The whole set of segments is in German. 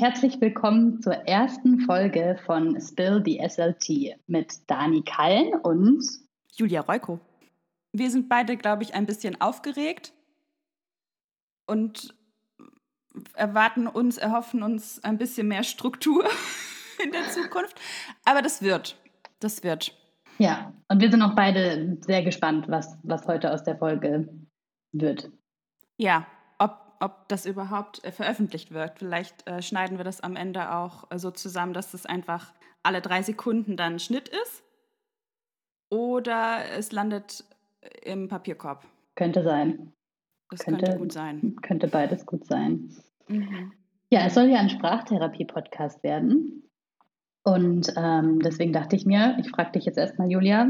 herzlich willkommen zur ersten Folge von Spill the SLT mit Dani Kallen und Julia Reuko. Wir sind beide, glaube ich, ein bisschen aufgeregt und erwarten uns, erhoffen uns ein bisschen mehr Struktur in der Zukunft. Aber das wird. Das wird. Ja, und wir sind auch beide sehr gespannt, was, was heute aus der Folge wird. Ja, ob, das überhaupt äh, veröffentlicht wird. Vielleicht äh, schneiden wir das am Ende auch äh, so zusammen, dass es einfach alle drei Sekunden dann Schnitt ist. Oder es landet im Papierkorb. Könnte sein. Das könnte, könnte gut sein. Könnte beides gut sein. Mhm. Ja, es soll ja ein Sprachtherapie-Podcast werden. Und ähm, deswegen dachte ich mir, ich frage dich jetzt erstmal, Julia,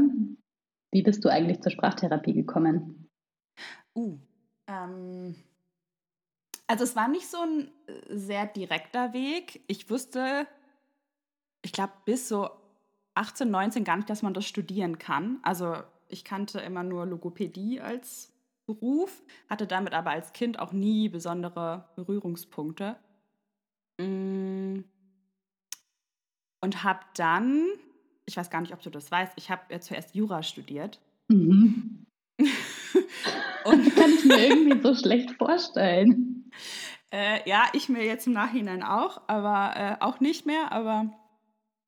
wie bist du eigentlich zur Sprachtherapie gekommen? Uh, ähm, also es war nicht so ein äh, sehr direkter Weg. Ich wusste, ich glaube, bis so 18, 19 gar nicht, dass man das studieren kann. Also ich kannte immer nur Logopädie als Beruf, hatte damit aber als Kind auch nie besondere Berührungspunkte. Mm. Und habe dann, ich weiß gar nicht, ob du das weißt, ich habe zuerst Jura studiert. Mhm. Und kann ich mir irgendwie so schlecht vorstellen. Äh, ja, ich mir jetzt im Nachhinein auch, aber äh, auch nicht mehr. Aber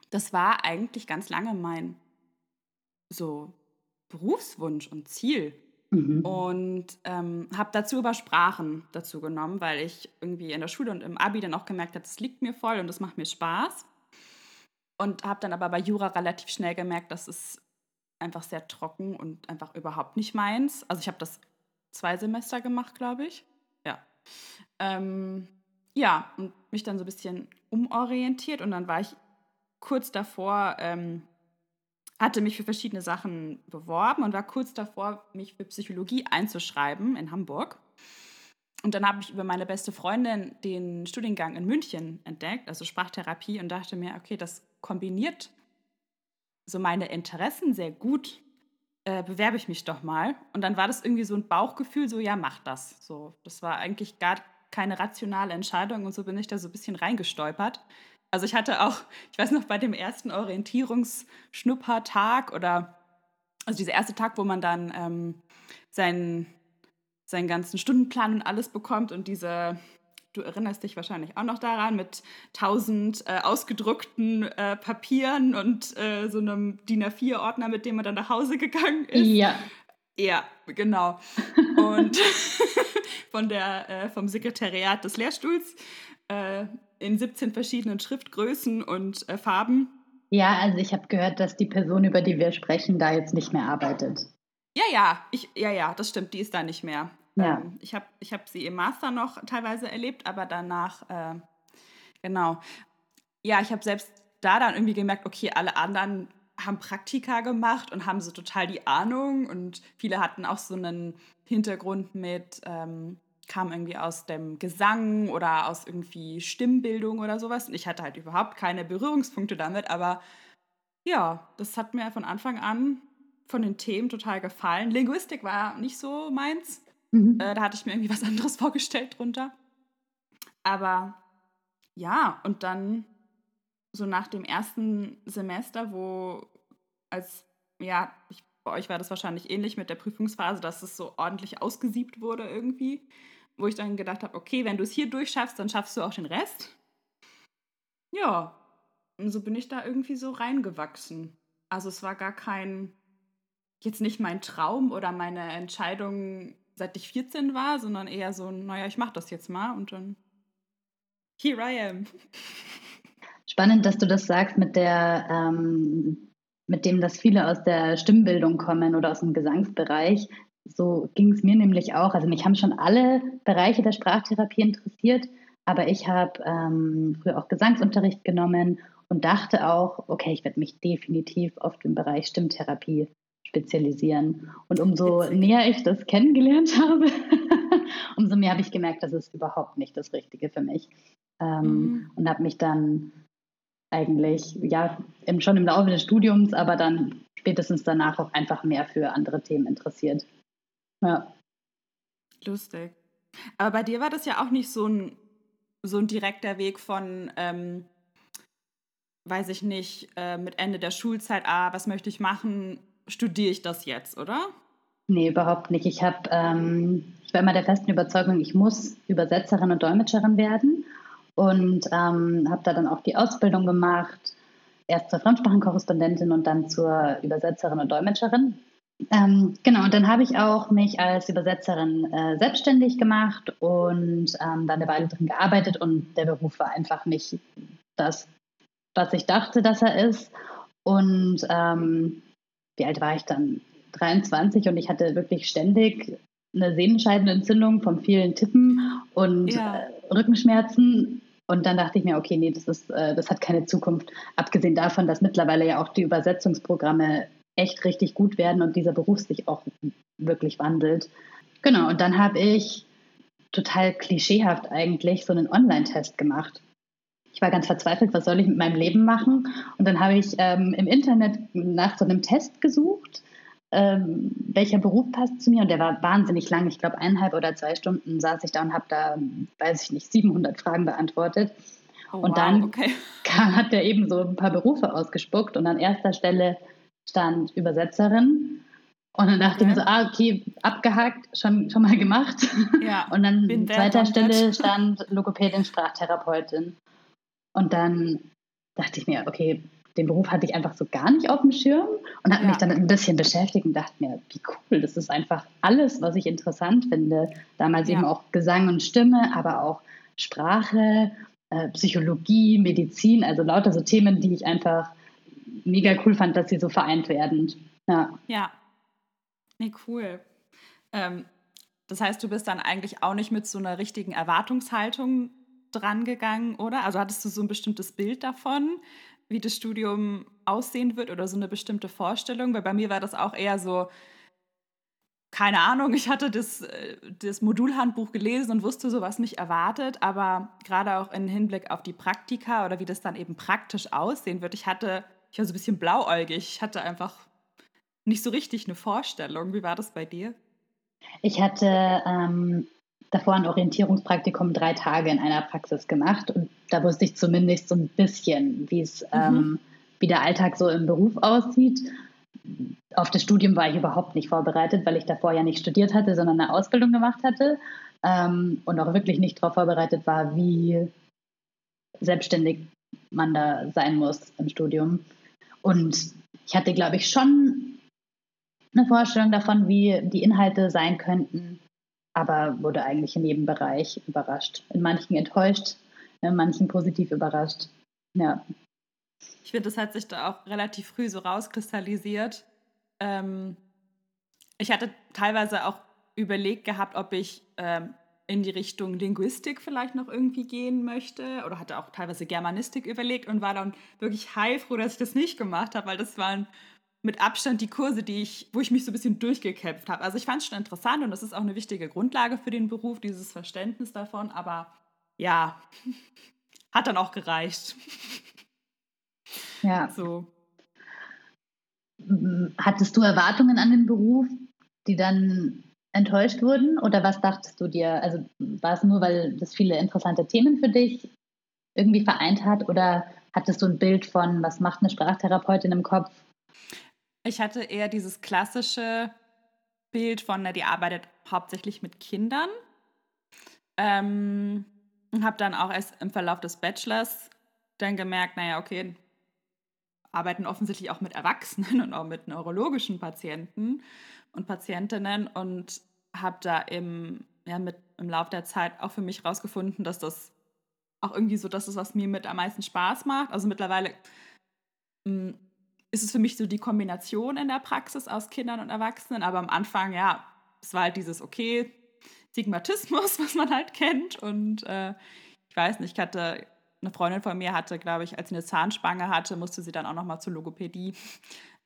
das war eigentlich ganz lange mein so Berufswunsch und Ziel. Mhm. Und ähm, habe dazu über Sprachen dazu genommen, weil ich irgendwie in der Schule und im Abi dann auch gemerkt habe, es liegt mir voll und es macht mir Spaß. Und habe dann aber bei Jura relativ schnell gemerkt, dass es einfach sehr trocken und einfach überhaupt nicht meins. Also ich habe das zwei Semester gemacht, glaube ich. Ja. Ähm, ja, und mich dann so ein bisschen umorientiert und dann war ich kurz davor, ähm, hatte mich für verschiedene Sachen beworben und war kurz davor, mich für Psychologie einzuschreiben in Hamburg. Und dann habe ich über meine beste Freundin den Studiengang in München entdeckt, also Sprachtherapie, und dachte mir, okay, das kombiniert so meine Interessen sehr gut. Äh, bewerbe ich mich doch mal. Und dann war das irgendwie so ein Bauchgefühl, so ja, mach das. So, das war eigentlich gar keine rationale Entscheidung und so bin ich da so ein bisschen reingestolpert. Also ich hatte auch, ich weiß noch, bei dem ersten Orientierungsschnuppertag oder also dieser erste Tag, wo man dann ähm, seinen, seinen ganzen Stundenplan und alles bekommt und diese, du erinnerst dich wahrscheinlich auch noch daran, mit tausend äh, ausgedruckten äh, Papieren und äh, so einem DIN A4-Ordner, mit dem man dann nach Hause gegangen ist. Ja. Ja, genau. Und von der, äh, vom Sekretariat des Lehrstuhls äh, in 17 verschiedenen Schriftgrößen und äh, Farben. Ja, also ich habe gehört, dass die Person, über die wir sprechen, da jetzt nicht mehr arbeitet. Ja, ja, ich, ja, ja, das stimmt, die ist da nicht mehr. Ja. Ähm, ich habe ich hab sie im Master noch teilweise erlebt, aber danach, äh, genau. Ja, ich habe selbst da dann irgendwie gemerkt, okay, alle anderen haben Praktika gemacht und haben so total die Ahnung und viele hatten auch so einen Hintergrund mit ähm, kam irgendwie aus dem Gesang oder aus irgendwie Stimmbildung oder sowas. Und ich hatte halt überhaupt keine Berührungspunkte damit, aber ja, das hat mir von Anfang an von den Themen total gefallen. Linguistik war nicht so meins. Mhm. Äh, da hatte ich mir irgendwie was anderes vorgestellt drunter. Aber ja, und dann so nach dem ersten Semester, wo als, ja, ich, bei euch war das wahrscheinlich ähnlich mit der Prüfungsphase, dass es so ordentlich ausgesiebt wurde irgendwie wo ich dann gedacht habe, okay, wenn du es hier durchschaffst, dann schaffst du auch den Rest. Ja, und so bin ich da irgendwie so reingewachsen. Also es war gar kein, jetzt nicht mein Traum oder meine Entscheidung, seit ich 14 war, sondern eher so, naja, ich mache das jetzt mal und dann here I am. Spannend, dass du das sagst mit der, ähm, mit dem, dass viele aus der Stimmbildung kommen oder aus dem Gesangsbereich. So ging es mir nämlich auch. Also mich haben schon alle Bereiche der Sprachtherapie interessiert, aber ich habe ähm, früher auch Gesangsunterricht genommen und dachte auch, okay, ich werde mich definitiv auf den Bereich Stimmtherapie spezialisieren. Und umso Witzig. näher ich das kennengelernt habe, umso mehr habe ich gemerkt, das ist überhaupt nicht das Richtige für mich. Ähm, mhm. Und habe mich dann eigentlich, ja, schon im Laufe des Studiums, aber dann spätestens danach auch einfach mehr für andere Themen interessiert. Ja. Lustig. Aber bei dir war das ja auch nicht so ein so ein direkter Weg von, ähm, weiß ich nicht, äh, mit Ende der Schulzeit, ah, was möchte ich machen, studiere ich das jetzt, oder? Nee, überhaupt nicht. Ich habe, ähm, ich war immer der festen Überzeugung, ich muss Übersetzerin und Dolmetscherin werden und ähm, habe da dann auch die Ausbildung gemacht, erst zur Fremdsprachenkorrespondentin und dann zur Übersetzerin und Dolmetscherin. Ähm, genau, und dann habe ich auch mich als Übersetzerin äh, selbstständig gemacht und ähm, dann eine Weile drin gearbeitet und der Beruf war einfach nicht das, was ich dachte, dass er ist. Und ähm, wie alt war ich dann? 23 und ich hatte wirklich ständig eine Sehnenscheidenentzündung von vielen Tippen und ja. äh, Rückenschmerzen. Und dann dachte ich mir, okay, nee, das, ist, äh, das hat keine Zukunft. Abgesehen davon, dass mittlerweile ja auch die Übersetzungsprogramme echt richtig gut werden und dieser Beruf sich auch wirklich wandelt. Genau, und dann habe ich total klischeehaft eigentlich so einen Online-Test gemacht. Ich war ganz verzweifelt, was soll ich mit meinem Leben machen? Und dann habe ich ähm, im Internet nach so einem Test gesucht ähm, welcher Beruf passt zu mir. Und der war wahnsinnig lang. Ich glaube, eineinhalb oder zwei Stunden saß ich da und habe da, weiß ich nicht, 700 Fragen beantwortet. Oh, und wow, dann okay. kam, hat der eben so ein paar Berufe ausgespuckt und an erster Stelle stand Übersetzerin. Und dann dachte okay. ich mir so, ah, okay, abgehakt, schon, schon mal gemacht. Ja, und dann an zweiter Stelle stand Logopädin, Sprachtherapeutin. Und dann dachte ich mir, okay, den Beruf hatte ich einfach so gar nicht auf dem Schirm und habe ja. mich dann ein bisschen beschäftigt und dachte mir, wie cool, das ist einfach alles, was ich interessant finde. Damals ja. eben auch Gesang und Stimme, aber auch Sprache, äh, Psychologie, Medizin, also lauter so Themen, die ich einfach mega cool fand, dass sie so vereint werden. Ja. Ja. Nee, cool. Ähm, das heißt, du bist dann eigentlich auch nicht mit so einer richtigen Erwartungshaltung dran gegangen, oder? Also hattest du so ein bestimmtes Bild davon? wie das Studium aussehen wird oder so eine bestimmte Vorstellung? Weil bei mir war das auch eher so, keine Ahnung, ich hatte das, äh, das Modulhandbuch gelesen und wusste so, was mich erwartet, aber gerade auch im Hinblick auf die Praktika oder wie das dann eben praktisch aussehen wird, ich hatte, ich war so ein bisschen blauäugig, ich hatte einfach nicht so richtig eine Vorstellung. Wie war das bei dir? Ich hatte ähm, davor ein Orientierungspraktikum drei Tage in einer Praxis gemacht und da wusste ich zumindest so ein bisschen, wie es, mhm. ähm, wie der Alltag so im Beruf aussieht. Auf das Studium war ich überhaupt nicht vorbereitet, weil ich davor ja nicht studiert hatte, sondern eine Ausbildung gemacht hatte ähm, und auch wirklich nicht darauf vorbereitet war, wie selbstständig man da sein muss im Studium. Und ich hatte, glaube ich, schon eine Vorstellung davon, wie die Inhalte sein könnten, aber wurde eigentlich in jedem Bereich überrascht. In manchen enttäuscht, in manchen positiv überrascht. Ja. Ich finde, das hat sich da auch relativ früh so rauskristallisiert. Ähm, ich hatte teilweise auch überlegt gehabt, ob ich ähm, in die Richtung Linguistik vielleicht noch irgendwie gehen möchte oder hatte auch teilweise Germanistik überlegt und war dann wirklich heilfroh, dass ich das nicht gemacht habe, weil das waren mit Abstand die Kurse, die ich, wo ich mich so ein bisschen durchgekämpft habe. Also ich fand es schon interessant und das ist auch eine wichtige Grundlage für den Beruf, dieses Verständnis davon. Aber ja, hat dann auch gereicht. Ja. So. Hattest du Erwartungen an den Beruf, die dann enttäuscht wurden? Oder was dachtest du dir? Also war es nur, weil das viele interessante Themen für dich irgendwie vereint hat? Oder hattest du ein Bild von, was macht eine Sprachtherapeutin im Kopf? Ich hatte eher dieses klassische Bild von, na, die arbeitet hauptsächlich mit Kindern. Ähm, und habe dann auch erst im Verlauf des Bachelors dann gemerkt, naja, okay, arbeiten offensichtlich auch mit Erwachsenen und auch mit neurologischen Patienten und Patientinnen und habe da im, ja, mit, im Laufe der Zeit auch für mich rausgefunden, dass das auch irgendwie so das ist, was mir mit am meisten Spaß macht. Also mittlerweile mm, ist es für mich so die Kombination in der Praxis aus Kindern und Erwachsenen. Aber am Anfang, ja, es war halt dieses, okay, Stigmatismus, was man halt kennt. Und äh, ich weiß nicht, ich hatte, eine Freundin von mir hatte, glaube ich, als sie eine Zahnspange hatte, musste sie dann auch nochmal zur Logopädie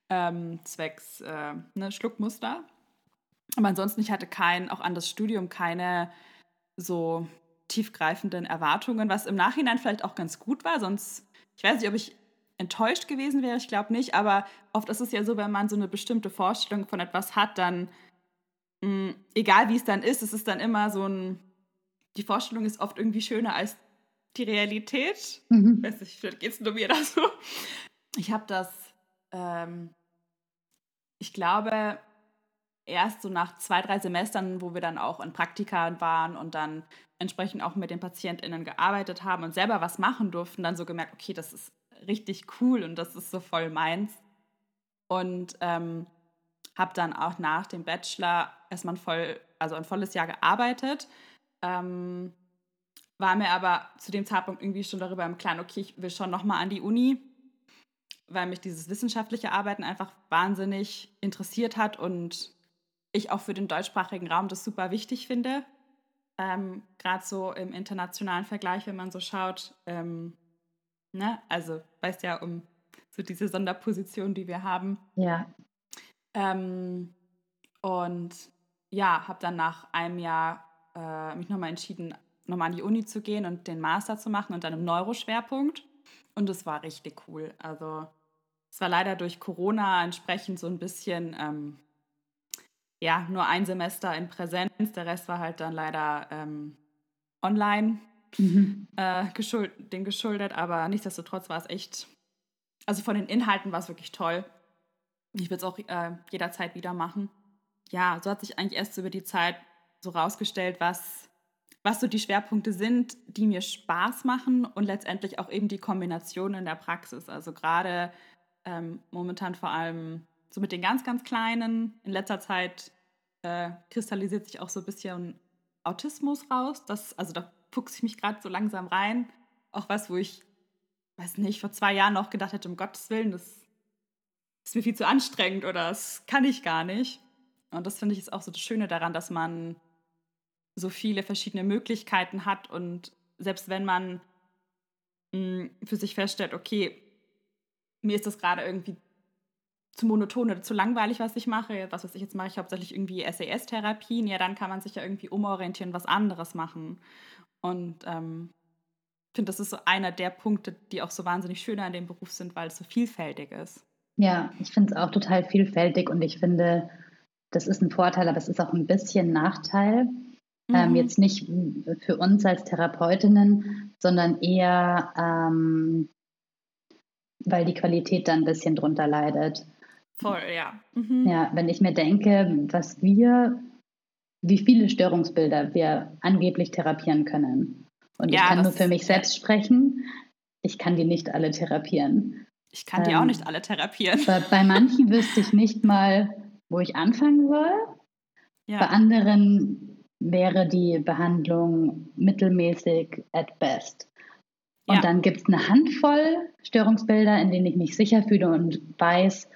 ähm, zwecks äh, ne, Schluckmuster. Aber ansonsten, ich hatte kein, auch an das Studium keine so tiefgreifenden Erwartungen, was im Nachhinein vielleicht auch ganz gut war. Sonst, ich weiß nicht, ob ich enttäuscht gewesen wäre, ich glaube nicht, aber oft ist es ja so, wenn man so eine bestimmte Vorstellung von etwas hat, dann, mh, mm, egal wie es dann ist, es ist dann immer so ein, die Vorstellung ist oft irgendwie schöner als die Realität. Mhm. Weiß nicht, vielleicht geht es nur mir da so. Ich habe das, ähm, ich glaube, erst so nach zwei, drei Semestern, wo wir dann auch in Praktika waren und dann entsprechend auch mit den PatientInnen gearbeitet haben und selber was machen durften, dann so gemerkt, okay, das ist richtig cool und das ist so voll meins. Und ähm, habe dann auch nach dem Bachelor erstmal ein, voll, also ein volles Jahr gearbeitet. Ähm, war mir aber zu dem Zeitpunkt irgendwie schon darüber im Klaren, okay, ich will schon nochmal an die Uni, weil mich dieses wissenschaftliche Arbeiten einfach wahnsinnig interessiert hat und ich auch für den deutschsprachigen Raum das super wichtig finde. Ähm, Gerade so im internationalen Vergleich, wenn man so schaut, ähm, ne? also weißt ja um so diese Sonderposition, die wir haben. Ja. Ähm, und ja, habe dann nach einem Jahr äh, mich nochmal entschieden, nochmal an die Uni zu gehen und den Master zu machen und dann im Neuroschwerpunkt. Und es war richtig cool. Also es war leider durch Corona entsprechend so ein bisschen, ähm, ja, nur ein Semester in Präsenz. Der Rest war halt dann leider ähm, online mhm. äh, geschuld, dem geschuldet. Aber nichtsdestotrotz war es echt, also von den Inhalten war es wirklich toll. Ich würde es auch äh, jederzeit wieder machen. Ja, so hat sich eigentlich erst über die Zeit so rausgestellt, was, was so die Schwerpunkte sind, die mir Spaß machen und letztendlich auch eben die Kombination in der Praxis. Also gerade ähm, momentan vor allem so mit den ganz, ganz Kleinen. In letzter Zeit äh, kristallisiert sich auch so ein bisschen Autismus raus. Das, also da fuchse ich mich gerade so langsam rein. Auch was, wo ich, weiß nicht, vor zwei Jahren noch gedacht hätte, um Gottes Willen, das ist mir viel zu anstrengend oder das kann ich gar nicht. Und das finde ich ist auch so das Schöne daran, dass man so viele verschiedene Möglichkeiten hat und selbst wenn man mh, hm, für sich feststellt, okay, mir ist das gerade irgendwie zu monoton oder zu langweilig, was ich mache. Was weiß ich, jetzt mache ich hauptsächlich irgendwie SAS-Therapien. Ja, dann kann man sich ja irgendwie umorientieren, was anderes machen. Und ähm, ich finde, das ist so einer der Punkte, die auch so wahnsinnig schön an dem Beruf sind, weil es so vielfältig ist. Ja, ich finde es auch total vielfältig und ich finde, das ist ein Vorteil, aber es ist auch ein bisschen Nachteil. Ähm, mhm. Ähm, jetzt nicht für uns als Therapeutinnen, sondern eher, ähm, weil die Qualität dann ein bisschen drunter leidet. Voll, ja. Mhm. Ja, wenn ich mir denke, was wir, wie viele Störungsbilder wir angeblich therapieren können. Und ja, ich kann nur für mich selbst sprechen. Ich kann die nicht alle therapieren. Ich kann die ähm, auch nicht alle therapieren. Bei, bei manchen wüsste ich nicht mal, wo ich anfangen soll. Ja. Bei anderen wäre die Behandlung mittelmäßig at best. Und ja. dann gibt es eine Handvoll Störungsbilder, in denen ich mich sicher fühle und weiß,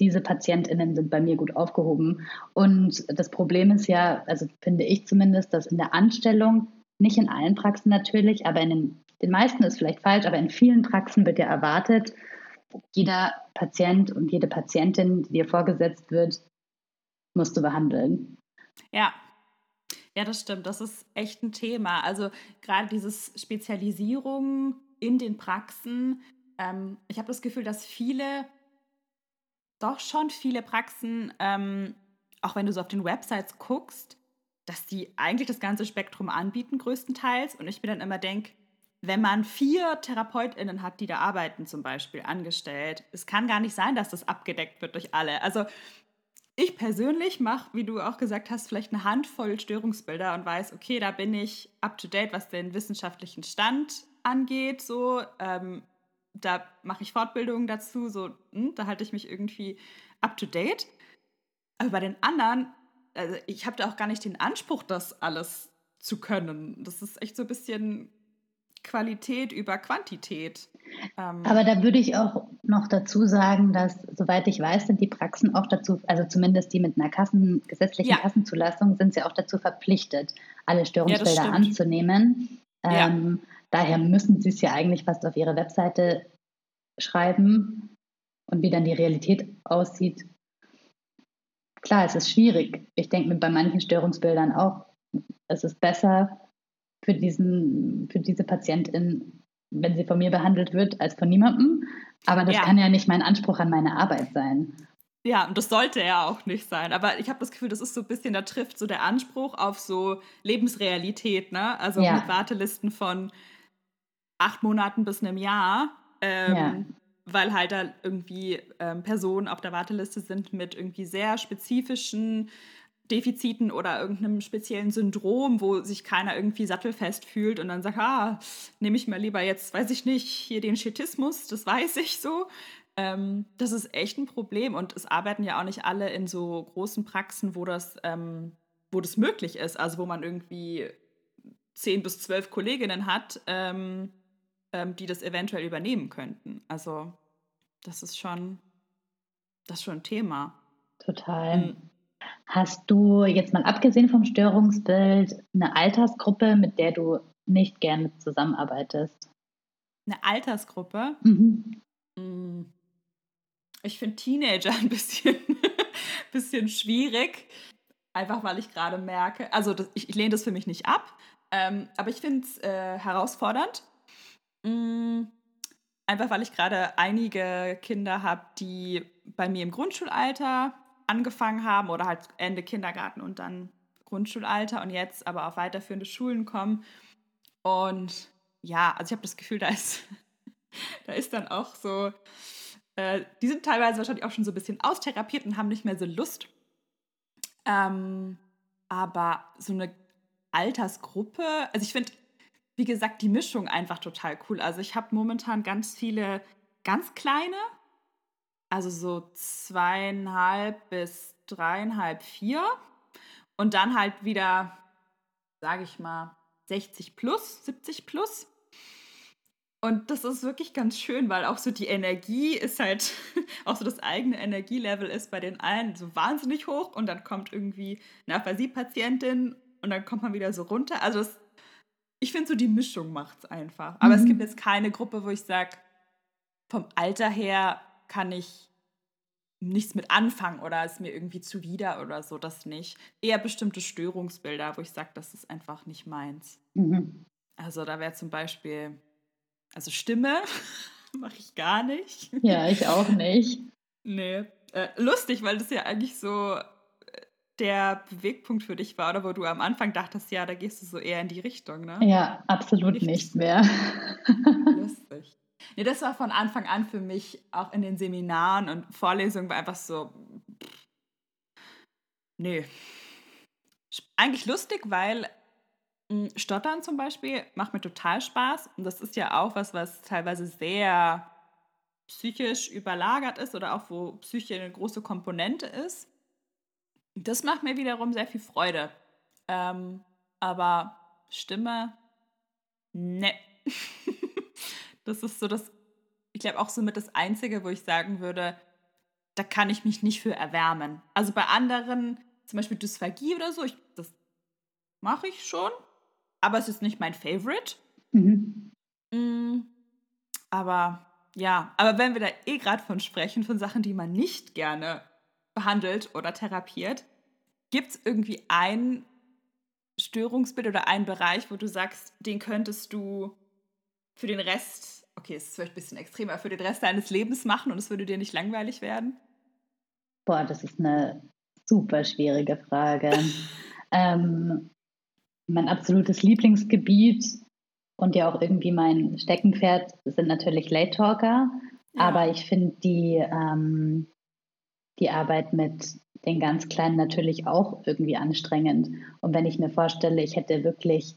diese PatientInnen sind bei mir gut aufgehoben. Und das Problem ist ja, also finde ich zumindest, dass in der Anstellung, nicht in allen Praxen natürlich, aber in den, den meisten ist vielleicht falsch, aber in vielen Praxen wird ja erwartet, jeder Patient und jede Patientin, die dir vorgesetzt wird, musst du behandeln. Ja. Ja, das stimmt. Das ist echt ein Thema. Also gerade dieses Spezialisierung in den Praxen. Ähm, ich habe das Gefühl, dass viele, doch schon viele Praxen, ähm, auch wenn du so auf den Websites guckst, dass die eigentlich das ganze Spektrum anbieten, größtenteils. Und ich mir dann immer denke, wenn man vier TherapeutInnen hat, die da arbeiten, zum Beispiel angestellt, es kann gar nicht sein, dass das abgedeckt wird durch alle. Also ich persönlich mache, wie du auch gesagt hast, vielleicht eine Handvoll Störungsbilder und weiß, okay, da bin ich up to date, was den wissenschaftlichen Stand angeht. So, ähm, da mache ich Fortbildungen dazu, so, hm, da halte ich mich irgendwie up to date. Aber bei den anderen, also ich habe da auch gar nicht den Anspruch, das alles zu können. Das ist echt so ein bisschen Qualität über Quantität. Ähm Aber da würde ich auch noch dazu sagen, dass, soweit ich weiß, sind die Praxen auch dazu, also zumindest die mit einer Kassen, gesetzlichen ja. Kassenzulassung, sind sie auch dazu verpflichtet, alle Störungsbilder ja, anzunehmen. Ähm, ja. Daher müssen sie es ja eigentlich fast auf ihre Webseite schreiben und wie dann die Realität aussieht. Klar, es ist schwierig. Ich denke mir bei manchen Störungsbildern auch, es ist besser, für, diesen, für diese Patientin, wenn sie von mir behandelt wird, als von niemandem. Aber das ja. kann ja nicht mein Anspruch an meine Arbeit sein. Ja, und das sollte ja auch nicht sein. Aber ich habe das Gefühl, das ist so ein bisschen, da trifft so der Anspruch auf so Lebensrealität, ne? Also ja. mit Wartelisten von acht Monaten bis einem Jahr. Ähm, ja. Weil halt da irgendwie ähm, Personen auf der Warteliste sind mit irgendwie sehr spezifischen Defiziten oder irgendeinem speziellen Syndrom, wo sich keiner irgendwie sattelfest fühlt und dann sagt, ah, nehme ich mal lieber jetzt, weiß ich nicht, hier den Schetismus, das weiß ich so. Ähm, das ist echt ein Problem und es arbeiten ja auch nicht alle in so großen Praxen, wo das, ähm, wo das möglich ist, also wo man irgendwie zehn bis zwölf Kolleginnen hat, ähm, ähm, die das eventuell übernehmen könnten. Also das ist schon, das ist schon ein Thema. Total. Mhm. Hast du jetzt mal abgesehen vom Störungsbild eine Altersgruppe, mit der du nicht gerne zusammenarbeitest? Eine Altersgruppe? Mhm. Mm. Ich finde Teenager ein bisschen, bisschen schwierig, einfach weil ich gerade merke, also das, ich, ich, lehne das für mich nicht ab, ähm, aber ich finde es äh, herausfordernd. Mm, einfach weil ich gerade einige Kinder habe, die bei mir im Grundschulalter angefangen haben oder halt Ende Kindergarten und dann Grundschulalter und jetzt aber auf weiterführende Schulen kommen. Und ja, also ich habe das Gefühl, da ist, da ist dann auch so, äh, die sind teilweise wahrscheinlich auch schon so ein bisschen austherapiert und haben nicht mehr so Lust. Ähm, aber so eine Altersgruppe, also ich finde, wie gesagt, die Mischung einfach total cool. Also ich habe momentan ganz viele ganz kleine, also so zweieinhalb bis dreieinhalb, vier. Und dann halt wieder, sage ich mal, 60 plus, 70 plus. Und das ist wirklich ganz schön, weil auch so die Energie ist halt, auch so das eigene Energielevel ist bei den einen so wahnsinnig hoch und dann kommt irgendwie eine Aphasie-Patientin und dann kommt man wieder so runter. Also das, ich finde so die Mischung macht es einfach. Aber mhm. es gibt jetzt keine Gruppe, wo ich sage, vom Alter her kann ich nichts mit anfangen oder ist mir irgendwie zuwider oder so, das nicht. Eher bestimmte Störungsbilder, wo ich sage, das ist einfach nicht meins. Mhm. Also da wäre zum Beispiel, also Stimme mache ich gar nicht. Ja, ich auch nicht. nee. Äh, lustig, weil das ja eigentlich so der Bewegpunkt für dich war, oder wo du am Anfang dachtest, ja, da gehst du so eher in die Richtung, ne? Ja, absolut nicht, nicht mehr. Lustig. Nee, das war von Anfang an für mich auch in den Seminaren und Vorlesungen war einfach so. Pff, nee. Eigentlich lustig, weil mh, hm, Stottern zum Beispiel macht mir total Spaß. Und das ist ja auch was, was teilweise sehr psychisch überlagert ist oder auch wo Psyche eine große Komponente ist. Das macht mir wiederum sehr viel Freude. Ähm, aber Stimme, ne. Das ist so das, ich glaube auch so mit das Einzige, wo ich sagen würde, da kann ich mich nicht für erwärmen. Also bei anderen, zum Beispiel Dysphagie oder so, ich, das mache ich schon, aber es ist nicht mein Favorite. Mhm. Mm, aber ja, aber wenn wir da eh gerade von sprechen, von Sachen, die man nicht gerne behandelt oder therapiert, gibt es irgendwie ein Störungsbild oder einen Bereich, wo du sagst, den könntest du für den Rest, okay, es ist vielleicht ein bisschen extremer, für den Rest deines Lebens machen und es würde dir nicht langweilig werden? Boah, das ist eine super schwierige Frage. ähm, mein absolutes Lieblingsgebiet und ja auch irgendwie mein Steckenpferd sind natürlich Late Talker. Ja. Aber ich finde die, ähm, die Arbeit mit den ganz Kleinen natürlich auch irgendwie anstrengend. Und wenn ich mir vorstelle, ich hätte wirklich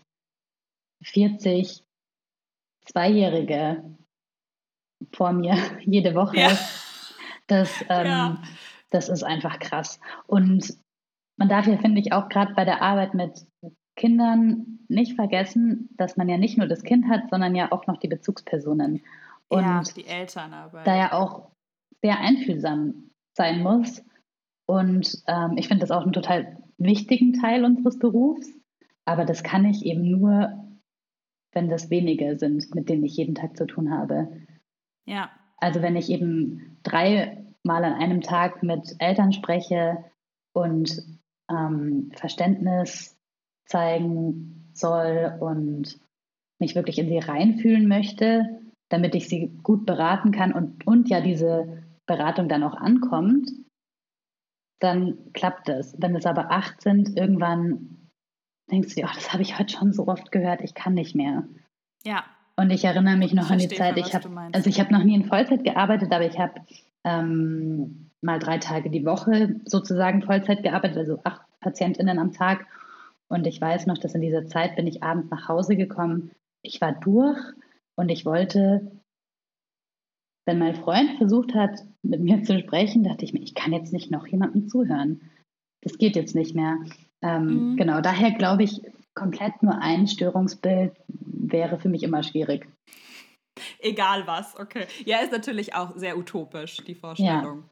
40 Zweijährige vor mir jede Woche. Ja. Das, ähm, ja. das ist einfach krass. Und man darf ja, finde ich, auch gerade bei der Arbeit mit Kindern nicht vergessen, dass man ja nicht nur das Kind hat, sondern ja auch noch die Bezugspersonen. Und ja, die Eltern aber. Da ja auch sehr einfühlsam sein muss. Und ähm, ich finde das auch einen total wichtigen Teil unseres Berufs. Aber das kann ich eben nur, wenn das wenige sind, mit denen ich jeden Tag zu tun habe. Ja. Also wenn ich eben dreimal an einem Tag mit Eltern spreche und ähm, Verständnis zeigen soll und mich wirklich in sie reinfühlen möchte, damit ich sie gut beraten kann und, und ja diese Beratung dann auch ankommt, dann klappt es. Wenn es aber acht sind, irgendwann denkst du, oh, das habe ich heute schon so oft gehört, ich kann nicht mehr. Ja, Und ich erinnere mich noch ich an die Zeit, ich habe, also ich habe noch nie in Vollzeit gearbeitet, aber ich habe ähm, mal drei Tage die Woche sozusagen Vollzeit gearbeitet, also acht PatientInnen am Tag. Und ich weiß noch, dass in dieser Zeit bin ich abends nach Hause gekommen. Ich war durch und ich wollte, wenn mein Freund versucht hat, mit mir zu sprechen, dachte ich mir, ich kann jetzt nicht noch jemandem zuhören. Das geht jetzt nicht mehr. Ähm, mhm. Genau, daher glaube ich, komplett nur ein Störungsbild wäre für mich immer schwierig. Egal was, okay. Ja, ist natürlich auch sehr utopisch, die Vorstellung. Ja.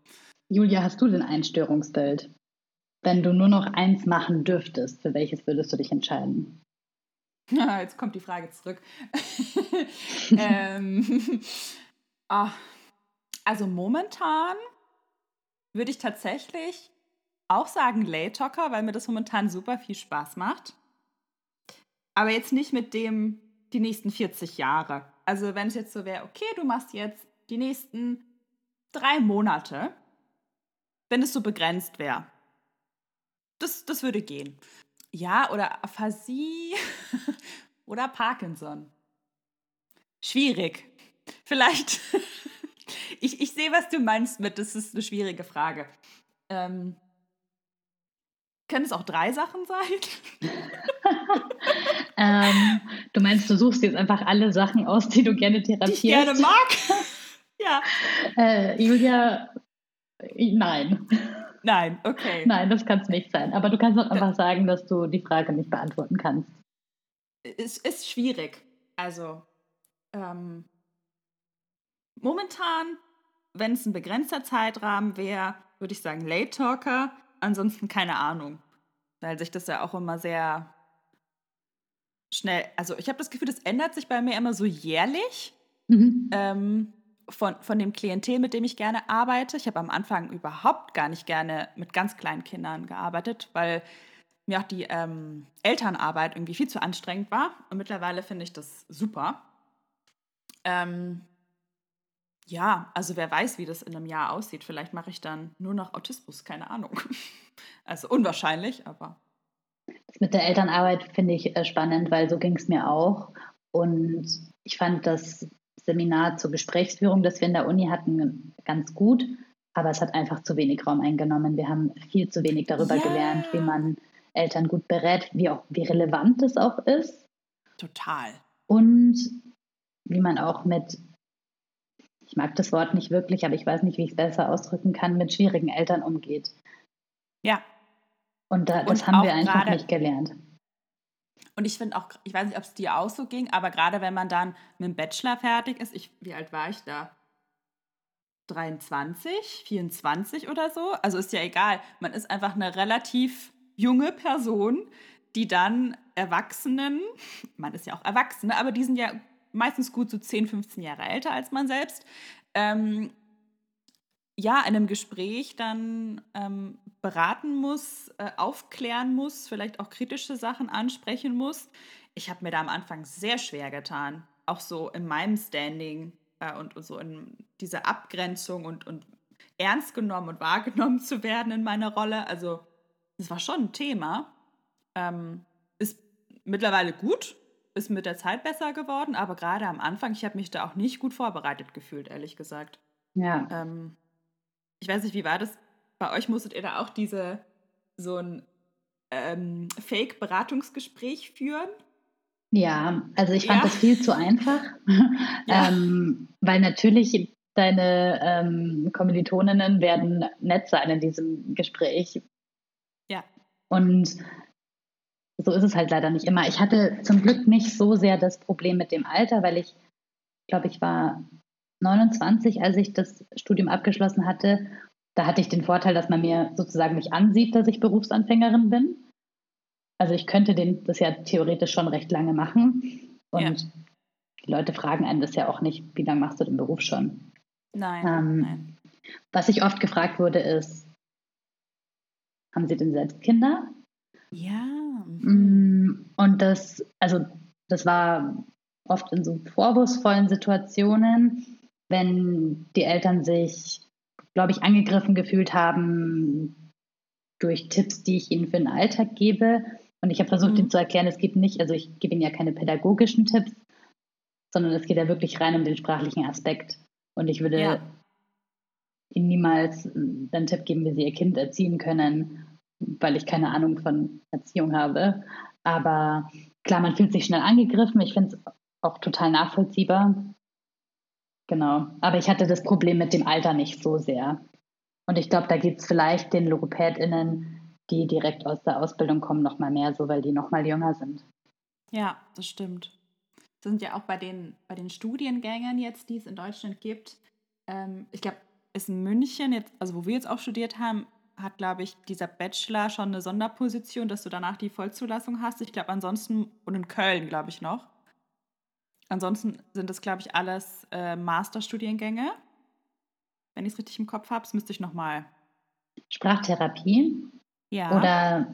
Julia, hast du denn ein Störungsbild? Wenn du nur noch eins machen dürftest, für welches würdest du dich entscheiden? Jetzt kommt die Frage zurück. ähm, oh, also momentan würde ich tatsächlich auch sagen Laytalker, weil mir das momentan super viel Spaß macht. Aber jetzt nicht mit dem die nächsten 40 Jahre. Also wenn es jetzt so wäre, okay, du machst jetzt die nächsten drei Monate, wenn es so begrenzt wäre. Das, das würde gehen. Ja, oder Aphasie oder Parkinson. Schwierig. Vielleicht. ich, ich sehe, was du meinst mit, das ist eine schwierige Frage. Ähm, können es auch drei Sachen sein? ähm, du meinst, du suchst jetzt einfach alle Sachen aus, die du gerne therapierst? Die ich gerne mag. ja. Äh, Julia, nein. Nein, okay. Nein, das kann es nicht sein. Aber du kannst auch einfach sagen, dass du die Frage nicht beantworten kannst. Es ist schwierig. Also, ähm, momentan, wenn es ein begrenzter Zeitrahmen wäre, würde ich sagen Late Talker. Ansonsten keine Ahnung. Weil sich das ja auch immer sehr schnell, also ich habe das Gefühl, das ändert sich bei mir immer so jährlich. Mhm. Ähm, von, von dem Klientel, mit dem ich gerne arbeite. Ich habe am Anfang überhaupt gar nicht gerne mit ganz kleinen Kindern gearbeitet, weil mir auch die ähm, Elternarbeit irgendwie viel zu anstrengend war. Und mittlerweile finde ich das super. Ähm, ja, also wer weiß, wie das in einem Jahr aussieht. Vielleicht mache ich dann nur noch Autismus, keine Ahnung. Also unwahrscheinlich, aber. Das mit der Elternarbeit finde ich äh, spannend, weil so ging es mir auch. Und ich fand das Seminar zur Gesprächsführung, das wir in der Uni hatten, ganz gut, aber es hat einfach zu wenig Raum eingenommen. Wir haben viel zu wenig darüber yeah. gelernt, wie man Eltern gut berät, wie, auch, wie relevant das auch ist. Total. Und wie man auch mit, ich mag das Wort nicht wirklich, aber ich weiß nicht, wie ich es besser ausdrücken kann, mit schwierigen Eltern umgeht. Ja. Und da, das Und haben wir einfach nicht gelernt. Und ich finde auch, ich weiß nicht, ob es dir auch so ging, aber gerade wenn man dann mit dem Bachelor fertig ist, ich, wie alt war ich da? 23, 24 oder so. Also ist ja egal. Man ist einfach eine relativ junge Person, die dann Erwachsenen, man ist ja auch Erwachsene, aber die sind ja meistens gut so 10, 15 Jahre älter als man selbst, ähm, ja, in einem Gespräch dann ähm, beraten muss, äh, aufklären muss, vielleicht auch kritische Sachen ansprechen muss. Ich habe mir da am Anfang sehr schwer getan, auch so in meinem Standing äh, und, und, so in dieser Abgrenzung und, und ernst genommen und wahrgenommen zu werden in meiner Rolle. Also das war schon ein Thema. Ähm, ist mittlerweile gut, ist mit der Zeit besser geworden, aber gerade am Anfang, ich habe mich da auch nicht gut vorbereitet gefühlt, ehrlich gesagt. Ja. Ähm, ich weiß nicht, wie war das? Bei euch musstet ihr da auch diese so ein ähm, Fake-Beratungsgespräch führen? Ja, also ich fand ja. das viel zu einfach, ja. ähm, weil natürlich deine ähm, Kommilitoninnen werden nett sein in diesem Gespräch. Ja. Und so ist es halt leider nicht immer. Ich hatte zum Glück nicht so sehr das Problem mit dem Alter, weil ich glaube, ich war 29, als ich das Studium abgeschlossen hatte. Da hatte ich den Vorteil, dass man mir sozusagen nicht ansieht, dass ich Berufsanfängerin bin. Also ich könnte den, das ja theoretisch schon recht lange machen. Und ja. die Leute fragen einen das ja auch nicht, wie lange machst du den Beruf schon? Nein, ähm, nein. Was ich oft gefragt wurde, ist, haben Sie denn selbst Kinder? Ja. Mm, und das, also das war oft in so vorwurfsvollen Situationen wenn die Eltern sich, glaube ich, angegriffen gefühlt haben durch Tipps, die ich ihnen für den Alltag gebe. Und ich habe versucht, mhm. ihnen zu erklären, es gibt nicht, also ich gebe ihnen ja keine pädagogischen Tipps, sondern es geht ja wirklich rein um den sprachlichen Aspekt. Und ich würde ja. Ihnen niemals einen Tipp geben, wie Sie Ihr Kind erziehen können, weil ich keine Ahnung von Erziehung habe. Aber klar, man fühlt sich schnell angegriffen. Ich finde es auch total nachvollziehbar. Genau. Aber ich hatte das Problem mit dem Alter nicht so sehr. Und ich glaube, da geht es vielleicht den LogopädInnen, die direkt aus der Ausbildung kommen, noch mal mehr so, weil die noch mal jünger sind. Ja, das stimmt. Das sind ja auch bei den, bei den Studiengängen jetzt, die es in Deutschland gibt. Ähm, ich glaube, ist in München, jetzt, also wo wir jetzt auch studiert haben, hat, glaube ich, dieser Bachelor schon eine Sonderposition, dass du danach die Vollzulassung hast. Ich glaube, ansonsten, und in Köln, glaube ich, noch. Ansonsten sind das, glaube ich, alles äh, Masterstudiengänge, wenn ich es richtig im Kopf habe. Das müsste ich nochmal. Sprachtherapie? Ja. Oder,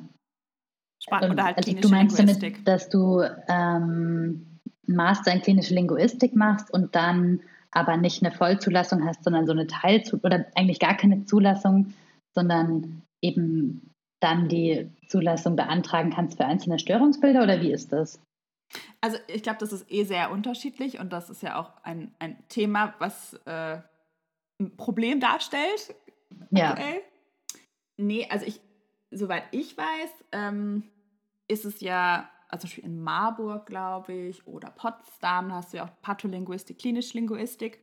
Sprach oder halt also du meinst Linguistik. damit, dass du ähm, Master in klinische Linguistik machst und dann aber nicht eine Vollzulassung hast, sondern so eine Teilzulassung oder eigentlich gar keine Zulassung, sondern eben dann die Zulassung beantragen kannst für einzelne Störungsbilder oder wie ist das? Also ich glaube, das ist eh sehr unterschiedlich und das ist ja auch ein, ein Thema, was äh, ein Problem darstellt. Ja. Aktuell. Nee, also ich, soweit ich weiß, ähm, ist es ja, also in Marburg, glaube ich, oder Potsdam, da hast du ja auch Patholinguistik, Klinisch-Linguistik.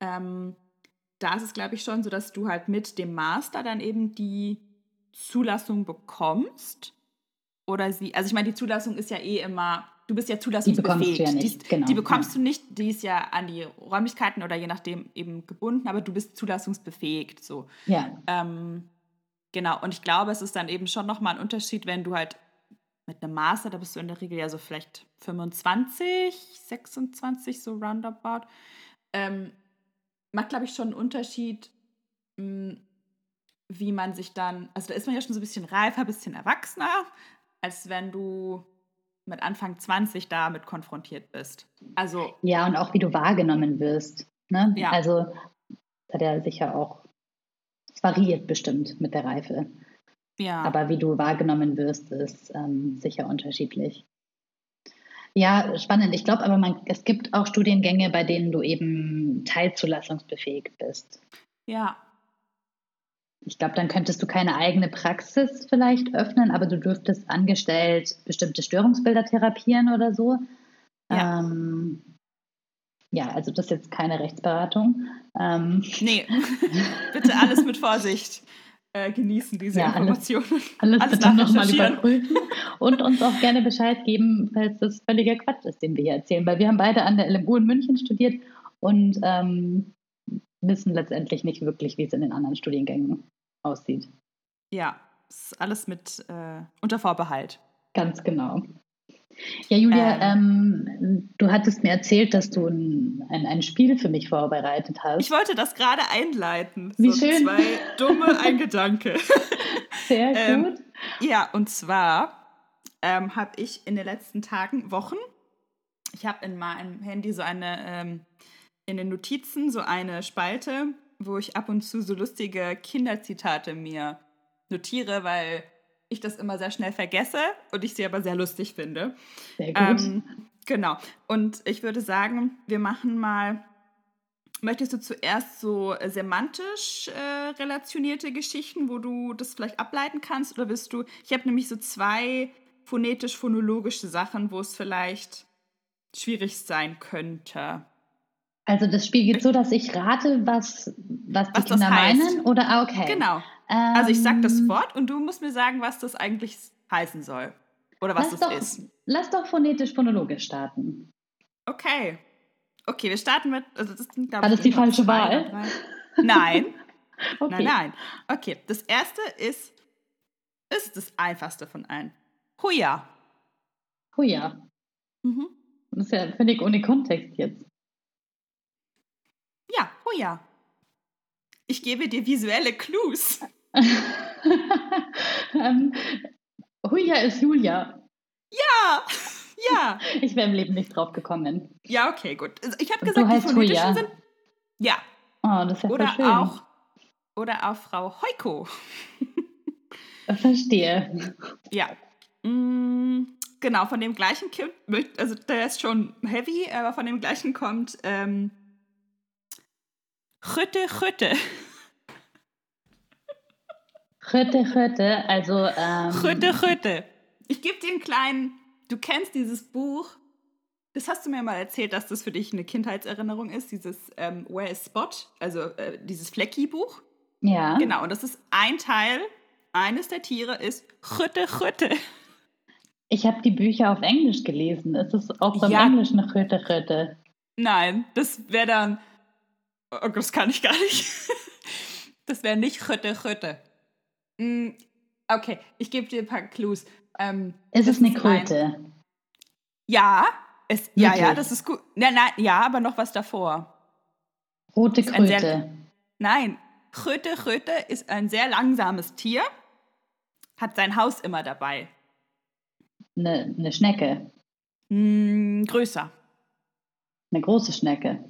Ähm, da ist es, glaube ich, schon so, dass du halt mit dem Master dann eben die Zulassung bekommst. Oder sie, also ich meine, die Zulassung ist ja eh immer, du bist ja zulassungsbefähigt. Die, ja die, genau, die bekommst ja. du nicht, die ist ja an die Räumlichkeiten oder je nachdem eben gebunden, aber du bist zulassungsbefähigt. So. Ja. Ähm, genau, und ich glaube, es ist dann eben schon nochmal ein Unterschied, wenn du halt mit einem Master, da bist du in der Regel ja so vielleicht 25, 26, so roundabout. Ähm, macht, glaube ich, schon einen Unterschied, hm, wie man sich dann, also da ist man ja schon so ein bisschen reifer, ein bisschen erwachsener, als wenn du mit Anfang 20 damit konfrontiert bist. Also ja, und auch wie du wahrgenommen wirst. Ne? Ja. Also hat er sicher auch, es variiert bestimmt mit der Reife. Ja. Aber wie du wahrgenommen wirst, ist ähm, sicher unterschiedlich. Ja, spannend. Ich glaube aber, man, es gibt auch Studiengänge, bei denen du eben teilzulassungsbefähigt bist. Ja. Ich glaube, dann könntest du keine eigene Praxis vielleicht öffnen, aber du dürftest angestellt bestimmte Störungsbilder therapieren oder so. Ja. Ähm, ja, also das ist jetzt keine Rechtsberatung. Ähm. Nee, bitte alles mit Vorsicht äh, genießen, diese ja, Informationen. Alles, alles bitte nochmal überprüfen und uns auch gerne Bescheid geben, falls das völliger Quatsch ist, den wir hier erzählen. Weil wir haben beide an der LMU in München studiert und ähm, wissen letztendlich nicht wirklich, wie es in den anderen Studiengängen aussieht. Ja, ist alles mit äh, unter Vorbehalt. Ganz genau. Ja, Julia, ähm, ähm, du hattest mir erzählt, dass du ein, ein, ein, Spiel für mich vorbereitet hast. Ich wollte das gerade einleiten. Wie so schön. Zwei dumme, ein Gedanke. Sehr ähm, gut. ja, und zwar ähm, habe ich in den letzten Tagen, Wochen, ich habe in meinem Handy so eine, ähm, in den Notizen so eine Spalte, wo ich ab und zu so lustige Kinderzitate mir notiere, weil ich das immer sehr schnell vergesse und ich sie aber sehr lustig finde. Sehr gut. Ähm, genau. Und ich würde sagen, wir machen mal. Möchtest du zuerst so semantisch äh, relationierte Geschichten, wo du das vielleicht ableiten kannst? Oder willst du. Ich habe nämlich so zwei phonetisch-phonologische Sachen, wo es vielleicht schwierig sein könnte. Also das Spiel geht so, dass ich rate, was, was, was die Kinder meinen? Oder ah, okay. Genau. Ähm, also ich sage das Wort und du musst mir sagen, was das eigentlich heißen soll. Oder was das doch, ist. Lass doch phonetisch-phonologisch starten. Okay. Okay, wir starten mit. Also das sind, War das die falsche Wahl? Nein. okay. Nein, nein. Okay, das erste ist, ist das einfachste von allen. Huja. Huja. Mhm. Das ist ja völlig ohne Kontext jetzt. Ja, Huja. Ich gebe dir visuelle Clues. ähm, Huja ist Julia. Ja, ja. Ich wäre im Leben nicht drauf gekommen. Ja, okay, gut. Ich habe gesagt, die phonetischen Huja. sind. Ja. Oh, das ist ja oder schön. auch Oder auch Frau Heuko. Verstehe. Ja. Mm, genau, von dem gleichen Kind, also der ist schon heavy, aber von dem gleichen kommt ähm, Chütte, Chütte. Chütte, Chütte, also. Ähm, Chütte, Chütte. Ich gebe dir einen kleinen. Du kennst dieses Buch. Das hast du mir mal erzählt, dass das für dich eine Kindheitserinnerung ist, dieses ähm, Where is Spot, also äh, dieses Flecki-Buch. Ja. Genau, und das ist ein Teil, eines der Tiere ist Chütte, Chütte. Ich habe die Bücher auf Englisch gelesen. Ist es auch im Ja. Englischen Chütte, Chütte? Nein, das wäre dann. Oh, das kann ich gar nicht. Das wäre nicht Chütte, Chütte. Mm, Okay, ich gebe dir ein paar Clues. Ähm, Ist es eine ist ein- Kröte? Ja, es, ja, ja, das ist gut. Nein, nein, ja, aber noch was davor. Rote ein sehr- Kröte. Nein, Chöte, Chöte ist ein sehr langsames Tier, hat sein Haus immer dabei. Eine, eine Schnecke. Hm, größer. Eine große Schnecke.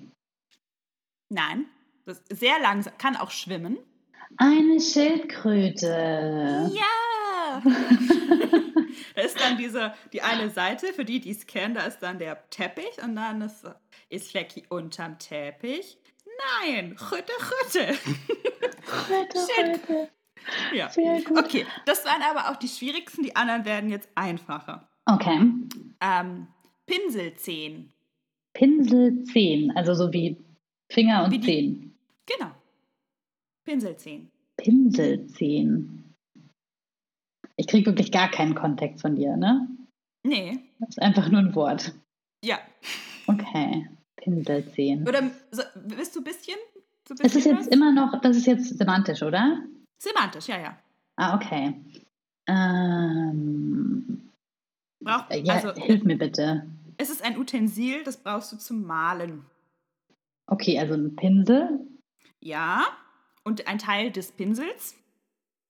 Nein, das ist sehr langsam, kann auch schwimmen. Eine Schildkröte. Ja! da ist dann diese, die eine Seite, für die, die es kennen, da ist dann der Teppich und dann ist, ist Flecki unterm Teppich. Nein, Chöte. Kröte, Shit. Kröte. ja. Sehr gut. Okay, das waren aber auch die schwierigsten, die anderen werden jetzt einfacher. Okay. Ähm, Pinselzehen. Pinselzehen, also so wie Finger und Wie die- Zehen. Genau. Pinselzehen. Pinselzehen. Ich kriege wirklich gar keinen Kontext von dir, ne? Nee. Das ist einfach nur ein Wort. Ja. Okay. Pinselzehen. Oder so, bist du ein bisschen? So ein Es ist bisschen jetzt was? immer noch, das ist jetzt semantisch, oder? Semantisch, ja, ja. Ah, okay. Ähm, Braucht, ja, also, hilf mir bitte. es ist ein Utensil, das brauchst du zum Malen. Okay, also ein Pinsel, Ja. Und ein Teil des Pinsels.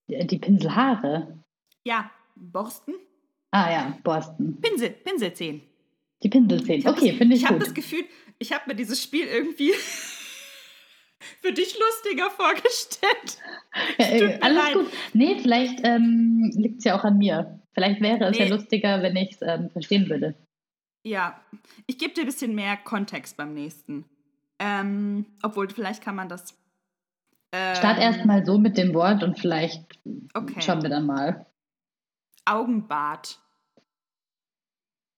die Pinselhaare. Ja. Borsten. Ah ja, Borsten. Pinsel. Pinselzehen. Die Pinselzehen. Okay, finde ich, Ich habe gut. das Gefühl, ich habe mir dieses Spiel irgendwie für dich lustiger vorgestellt. Ja, äh, alles leid. gut. Nee, vielleicht ähm, liegt es ja auch an mir. Vielleicht wäre es Nee. ja lustiger, wenn ich es ähm, verstehen würde. Ja, ich gebe dir ein bisschen mehr Kontext beim nächsten. Ähm, obwohl, vielleicht kann man das. Ähm, Start erst mal so mit dem Wort und vielleicht Okay. schauen wir dann mal. Augenbad.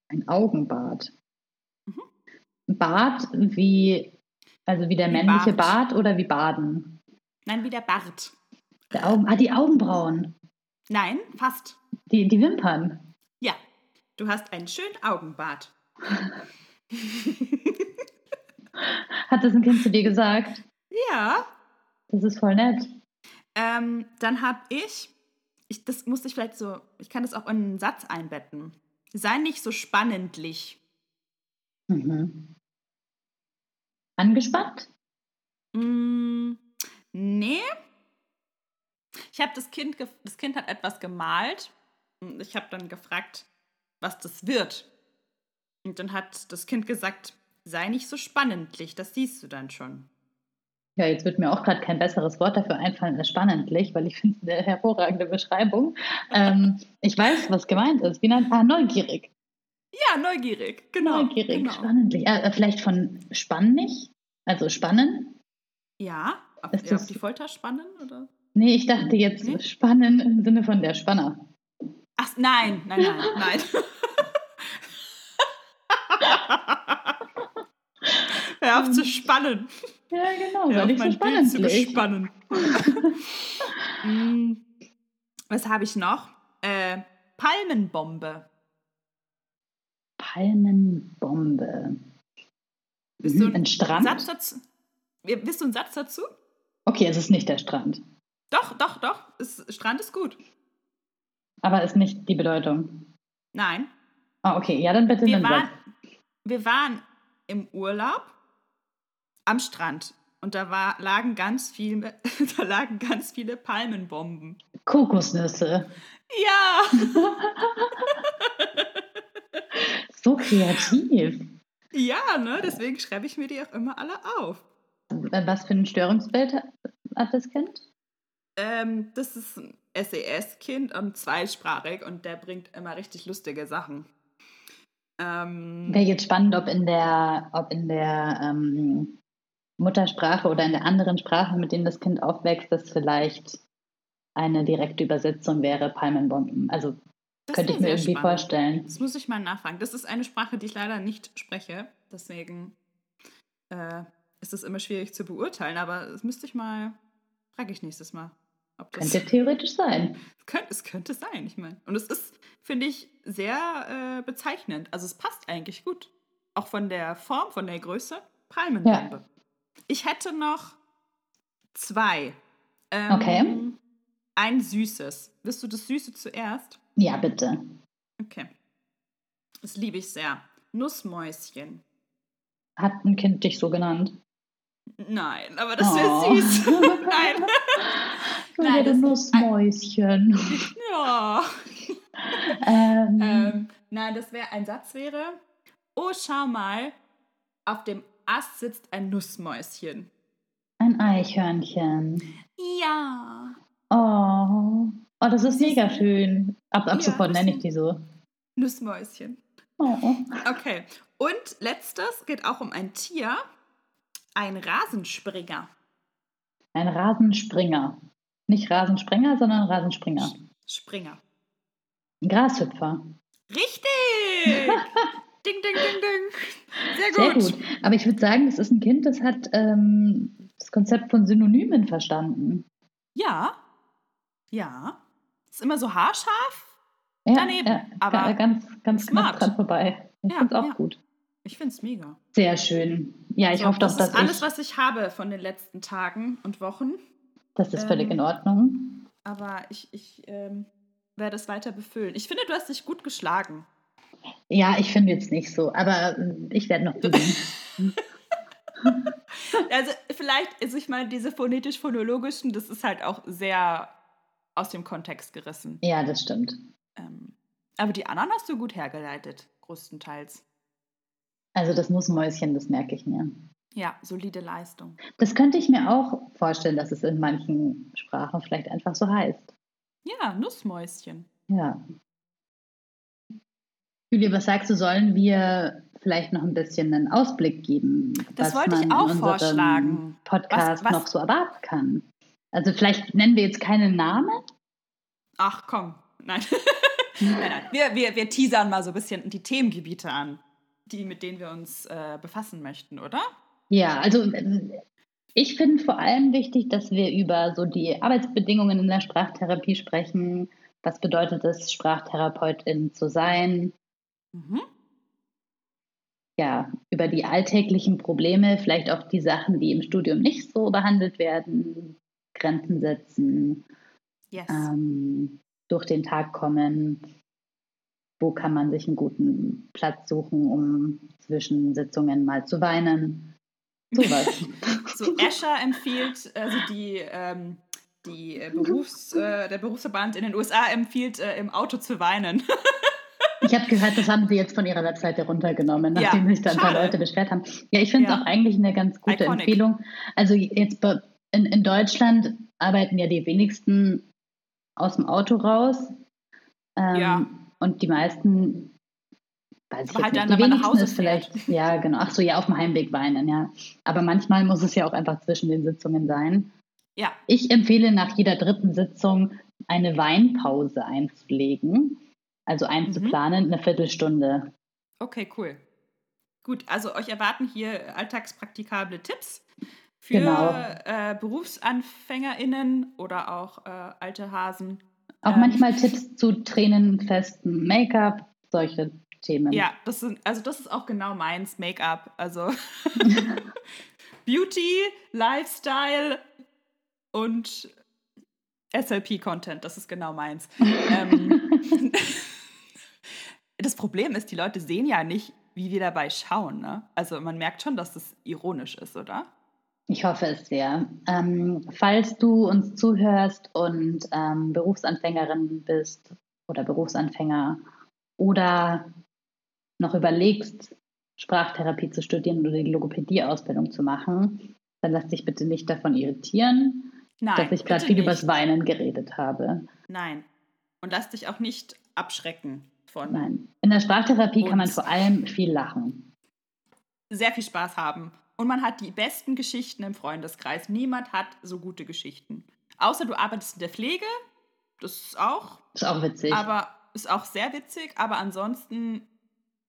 Ein Augenbad. Mhm. Bart wie, also wie der Wie männliche Bart. Bart oder wie Baden? Nein, wie der Bart. Der Augen, ah, die Augenbrauen. Nein, fast. Die, die Wimpern. Ja, du hast einen schönen Augenbad. Hat das ein Kind zu dir gesagt? Ja. Das ist voll nett. Ähm, dann habe ich, ich, das musste ich vielleicht so, ich kann das auch in einen Satz einbetten. Sei nicht so spannendlich. Mhm. Angespannt? Mm, nee. Ich habe das Kind, das Kind hat etwas gemalt und ich habe dann gefragt, was das wird. Und dann hat das Kind gesagt, sei nicht so spannendlich, das siehst du dann schon. Ja, jetzt wird mir auch gerade kein besseres Wort dafür einfallen als spannendlich, weil ich finde es eine hervorragende Beschreibung. Ähm, ich weiß, was gemeint ist. Wie nennt ah, neugierig. Ja, neugierig, genau. neugierig, Genau. spannendlich. Äh, äh, vielleicht von spannig? Also spannen? Ja, auf, Ist ja, das- die Folter spannen oder? Nee, ich dachte jetzt Nee? spannen im Sinne von der Spanner. Ach, nein, nein, nein, nein. Hör auf zu spannen. Ja, genau, Hör weil ich so mein Bild zu bespannen. Mm, Was habe ich noch? Äh, Palmenbombe. Palmenbombe. Bist Mhm, du ein ein Strand? Satz dazu? Ja, Bist du ein Satz dazu? Okay, es ist nicht der Strand. Doch, doch, doch. Ist, Strand ist gut. Aber ist nicht die Bedeutung. Nein. Ah, okay, ja, dann bitte Wir einen waren, Satz. wir waren im Urlaub am Strand. Und da war, lagen ganz viele, da lagen ganz viele Palmenbomben. Kokosnüsse. Ja! So kreativ. Ja, ne? Deswegen schreibe ich mir die auch immer alle auf. Was für ein Störungsbild hat- hat das Kind? Ähm, das ist ein SES-Kind und zweisprachig und der bringt immer richtig lustige Sachen. Ähm, Wäre jetzt spannend, ob in der, ob in der ähm, Muttersprache oder in der anderen Sprache, mit denen das Kind aufwächst, das vielleicht eine direkte Übersetzung wäre, Palmenbomben. Also das könnte ich mir irgendwie spannend. vorstellen. Das muss ich mal nachfragen. Das ist eine Sprache, die ich leider nicht spreche. Deswegen äh, ist es immer schwierig zu beurteilen. Aber das müsste ich mal, frage ich nächstes Mal. Ob das Könnte theoretisch sein. es könnte, es könnte sein, ich meine. Und es ist, finde ich, sehr äh, bezeichnend. Also es passt eigentlich gut. Auch von der Form, von der Größe. Palmenbombe. Ich hätte noch zwei. Ähm, Okay. Ein süßes. Willst du das Süße zuerst? Ja, bitte. Okay. Das liebe ich sehr. Nussmäuschen. Hat ein Kind dich so genannt? Nein, aber das wäre Oh. süß. Nein. Nein, das- Nussmäuschen. Ja. ähm, Ähm, nein, das wäre ein Satz wäre. Oh, schau mal, auf dem Ast sitzt ein Nussmäuschen. ein Eichhörnchen. Ja. Oh. Oh, das ist mega schön. Ab, ab Ja, sofort nenne ich die so. Nussmäuschen. Oh. Okay. Und letztes geht auch um ein Tier. Ein Rasenspringer. Ein Rasenspringer. Nicht Rasensprenger, sondern Rasenspringer. Springer. Grashüpfer. Richtig! ding, ding, ding, ding. Sehr Sehr gut. gut. Aber ich würde sagen, das ist ein Kind, das hat ähm, das Konzept von Synonymen verstanden. Ja. Ja. Ist immer so haarscharf. Ja, Daneben, ja, aber ga- ganz, ganz knapp smart. dran vorbei. Ich Ja, finde es auch ja. gut. Ich finde es mega. Sehr schön. Ja, ich So, hoffe doch, das dass ist alles, was ich habe von den letzten Tagen und Wochen. Das ist völlig ähm, in Ordnung. Aber ich, ich ähm, werde es weiter befüllen. Ich finde, du hast dich gut geschlagen. Ja, ich finde jetzt nicht so, aber ähm, ich werde noch üben. Also vielleicht, also ich meine, diese phonetisch-phonologischen, das ist halt auch sehr aus dem Kontext gerissen. ja, das stimmt. Ähm, aber die anderen hast du gut hergeleitet, größtenteils. Also das Nussmäuschen, das merke ich mir. Ja, solide Leistung. Das könnte ich mir auch vorstellen, dass es in manchen Sprachen vielleicht einfach so heißt. Ja, Nussmäuschen. Ja. Julia, was sagst du, sollen wir vielleicht noch ein bisschen einen Ausblick geben, Das was wollte ich auch vorschlagen. Podcast Was- was- noch so erwarten kann? Also vielleicht nennen wir jetzt keinen Namen. Ach komm, nein. nein, nein. Wir, wir, wir teasern mal so ein bisschen die Themengebiete an, die, mit denen wir uns äh, befassen möchten, oder? Ja, also ähm, ich finde vor allem wichtig, dass wir über so die Arbeitsbedingungen in der Sprachtherapie sprechen. Was bedeutet es, Sprachtherapeutin zu sein? Mhm. Ja, über die alltäglichen Probleme, vielleicht auch die Sachen, die im Studium nicht so behandelt werden, Grenzen setzen, Yes. ähm, durch den Tag kommen. Wo kann man sich einen guten Platz suchen, um zwischen Sitzungen mal zu weinen? Sowas. So, Escher empfiehlt, also die, ähm, die äh, Berufs, äh, der Berufsverband in den USA empfiehlt, äh, im Auto zu weinen. Ich habe gehört, das haben sie jetzt von ihrer Webseite runtergenommen, Ja, nachdem sich da ein paar schade. Leute beschwert haben. Ja, ich finde es Ja. auch eigentlich eine ganz gute Iconic. Empfehlung. Also jetzt in, in Deutschland arbeiten ja die wenigsten aus dem Auto raus. Ähm, Ja. Und die meisten, weiß ich Aber jetzt halt dann, nicht, die man nach wenigsten Hause ist vielleicht, ja genau, ach so, ja, auf dem Heimweg weinen, ja. Aber manchmal muss es ja auch einfach zwischen den Sitzungen sein. Ja, Ich empfehle nach jeder dritten Sitzung eine Weinpause einzulegen, also einzuplanen, eine Viertelstunde. okay, cool. Gut, also euch erwarten hier alltagspraktikable Tipps für Genau. äh, BerufsanfängerInnen oder auch äh, alte Hasen. Auch Ähm. manchmal Tipps zu tränenfestem Make-up, solche Themen. Ja, das sind, also das ist auch genau meins, Make-up. Also Beauty, Lifestyle und SLP-Content, das ist genau meins. ähm, das Problem ist, die Leute sehen ja nicht, wie wir dabei schauen. Ne? Also man merkt schon, dass das ironisch ist, oder? Ich hoffe es sehr. Ähm, falls du uns zuhörst und ähm, Berufsanfängerin bist oder Berufsanfänger oder noch überlegst, Sprachtherapie zu studieren oder die Logopädie-Ausbildung zu machen, dann lass dich bitte nicht davon irritieren, Nein, dass ich gerade viel nicht. übers Weinen geredet habe. Nein. Und lass dich auch nicht abschrecken von. Nein. In der Sprachtherapie kann man vor allem viel lachen. Sehr viel Spaß haben. Und man hat die besten Geschichten im Freundeskreis. Niemand hat so gute Geschichten. Außer du arbeitest in der Pflege. Das ist auch. Ist auch witzig. Aber ist auch sehr witzig. Aber ansonsten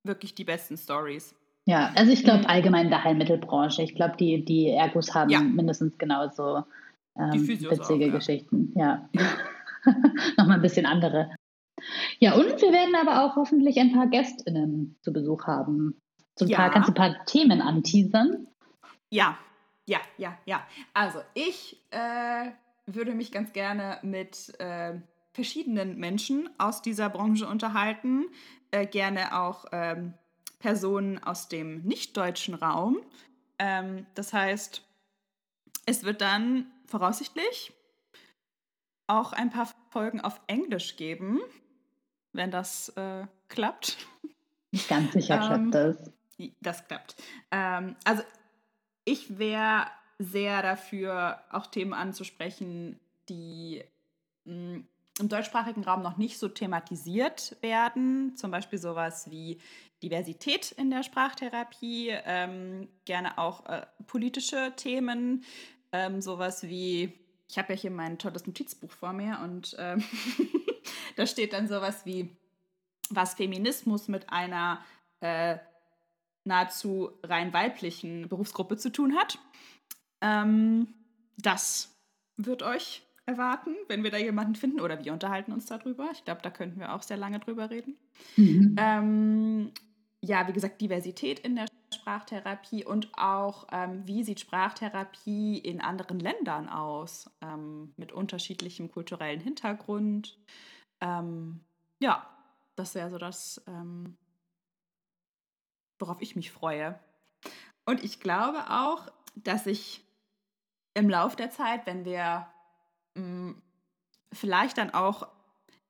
wirklich die besten Stories. Ja, also ich glaube allgemein in der Heilmittelbranche. Ich glaube, die, die Ergos haben ja. mindestens genauso ähm, witzige auch, Geschichten. Ja. Nochmal ein bisschen andere. Ja, und wir werden aber auch hoffentlich ein paar GästInnen zu Besuch haben. So ein ja. paar, kannst du ein paar Themen anteasern? Ja, ja, ja, ja. Also ich äh, würde mich ganz gerne mit äh, verschiedenen Menschen aus dieser Branche unterhalten. Äh, gerne auch ähm, Personen aus dem nicht-deutschen Raum. Ähm, das heißt, es wird dann voraussichtlich auch ein paar Folgen auf Englisch geben, wenn das äh, klappt. Nicht ganz sicher klappt ähm, das. Das klappt. Ähm, also ich wäre sehr dafür, auch Themen anzusprechen, die mh, mm, im deutschsprachigen Raum noch nicht so thematisiert werden. Zum Beispiel sowas wie Diversität in der Sprachtherapie, ähm, gerne auch äh, politische Themen, ähm, sowas wie, ich habe ja hier mein tolles Notizbuch vor mir und ähm, da steht dann sowas wie, was Feminismus mit einer äh, nahezu rein weiblichen Berufsgruppe zu tun hat. Ähm, das wird euch erwarten, wenn wir da jemanden finden oder wir unterhalten uns darüber. Ich glaube, da könnten wir auch sehr lange drüber reden. Mhm. Ähm, ja, wie gesagt, Diversität in der Sprachtherapie und auch, ähm, wie sieht Sprachtherapie in anderen Ländern aus, ähm, mit unterschiedlichem kulturellen Hintergrund. Ähm, ja, das wäre so das, ähm, worauf ich mich freue. Und ich glaube auch, dass ich im Lauf der Zeit, wenn wir mh, mm, vielleicht dann auch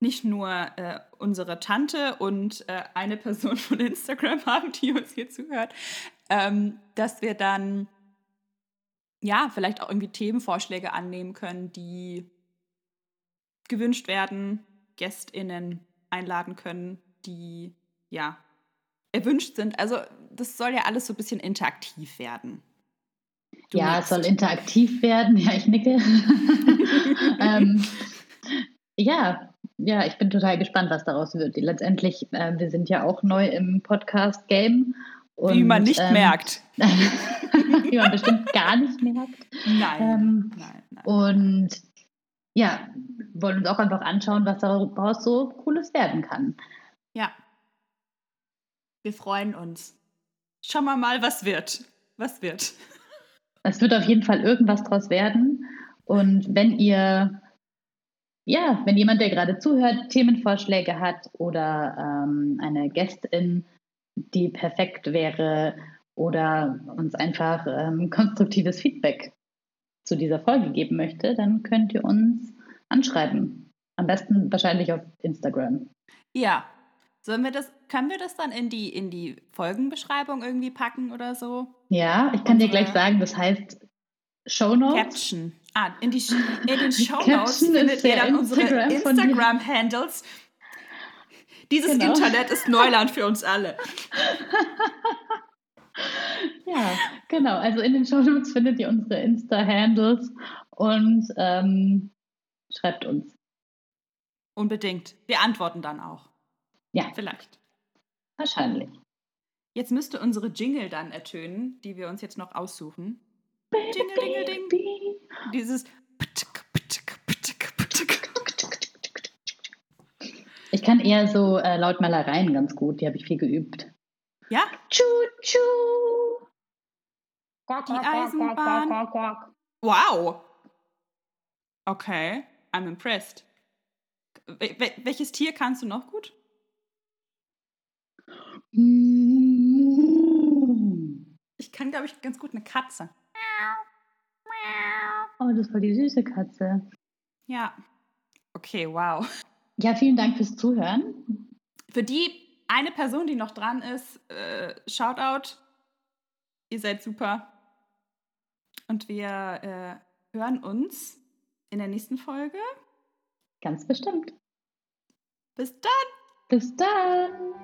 nicht nur äh, unsere Tante und äh, eine Person von Instagram haben, die uns hier zuhört, ähm, dass wir dann ja vielleicht auch irgendwie Themenvorschläge annehmen können, die gewünscht werden, GästInnen einladen können, die ja erwünscht sind. Also das soll ja alles so ein bisschen interaktiv werden. Du ja, es soll interaktiv werden. Ja, ich nicke. ähm, ja, ja, ich bin total gespannt, was daraus wird. Letztendlich, äh, wir sind ja auch neu im Podcast-Game. Wie man nicht ähm, merkt. wie man bestimmt gar nicht merkt. Nein, ähm, nein, nein. Und ja, wollen uns auch einfach anschauen, was daraus so Cooles werden kann. Ja. Wir freuen uns. Schauen wir mal, was wird. Was wird. Es wird auf jeden Fall irgendwas draus werden. Und wenn ihr ja, wenn jemand, der gerade zuhört, Themenvorschläge hat oder ähm, eine Gästin, die perfekt wäre oder uns einfach ähm, konstruktives Feedback zu dieser Folge geben möchte, dann könnt ihr uns anschreiben. Am besten wahrscheinlich auf Instagram. Ja. Sollen wir das, können wir das dann in die, in die Folgenbeschreibung irgendwie packen oder so? Ja, ich kann Unsere dir gleich sagen, das heißt Show Notes. Caption. Ah, in, die, in den Show Notes findet ihr dann unsere Instagram-Handles. Dieses genau. Internet ist Neuland für uns alle. ja, genau. Also in den Show Notes findet ihr unsere Insta-Handles und ähm, schreibt uns. Unbedingt. Wir antworten dann auch. Ja. Vielleicht. Wahrscheinlich. Jetzt müsste unsere Jingle dann ertönen, die wir uns jetzt noch aussuchen. Jingle, dingle, ding. Dieses. Ich kann eher so äh, Lautmalereien ganz gut, die habe ich viel geübt. Ja? Tschu, tschu. Die Eisenbahn. Wow. Okay, I'm impressed. Wel welches Tier kannst du noch gut? Ich kann, glaube ich, ganz gut eine Katze. Oh, das war die süße Katze. Ja. Okay, wow. Ja, vielen Dank fürs Zuhören. Für die eine Person, die noch dran ist, äh, Shoutout. Ihr seid super. Und wir äh, hören uns in der nächsten Folge. Ganz bestimmt. Bis dann. Bis dann.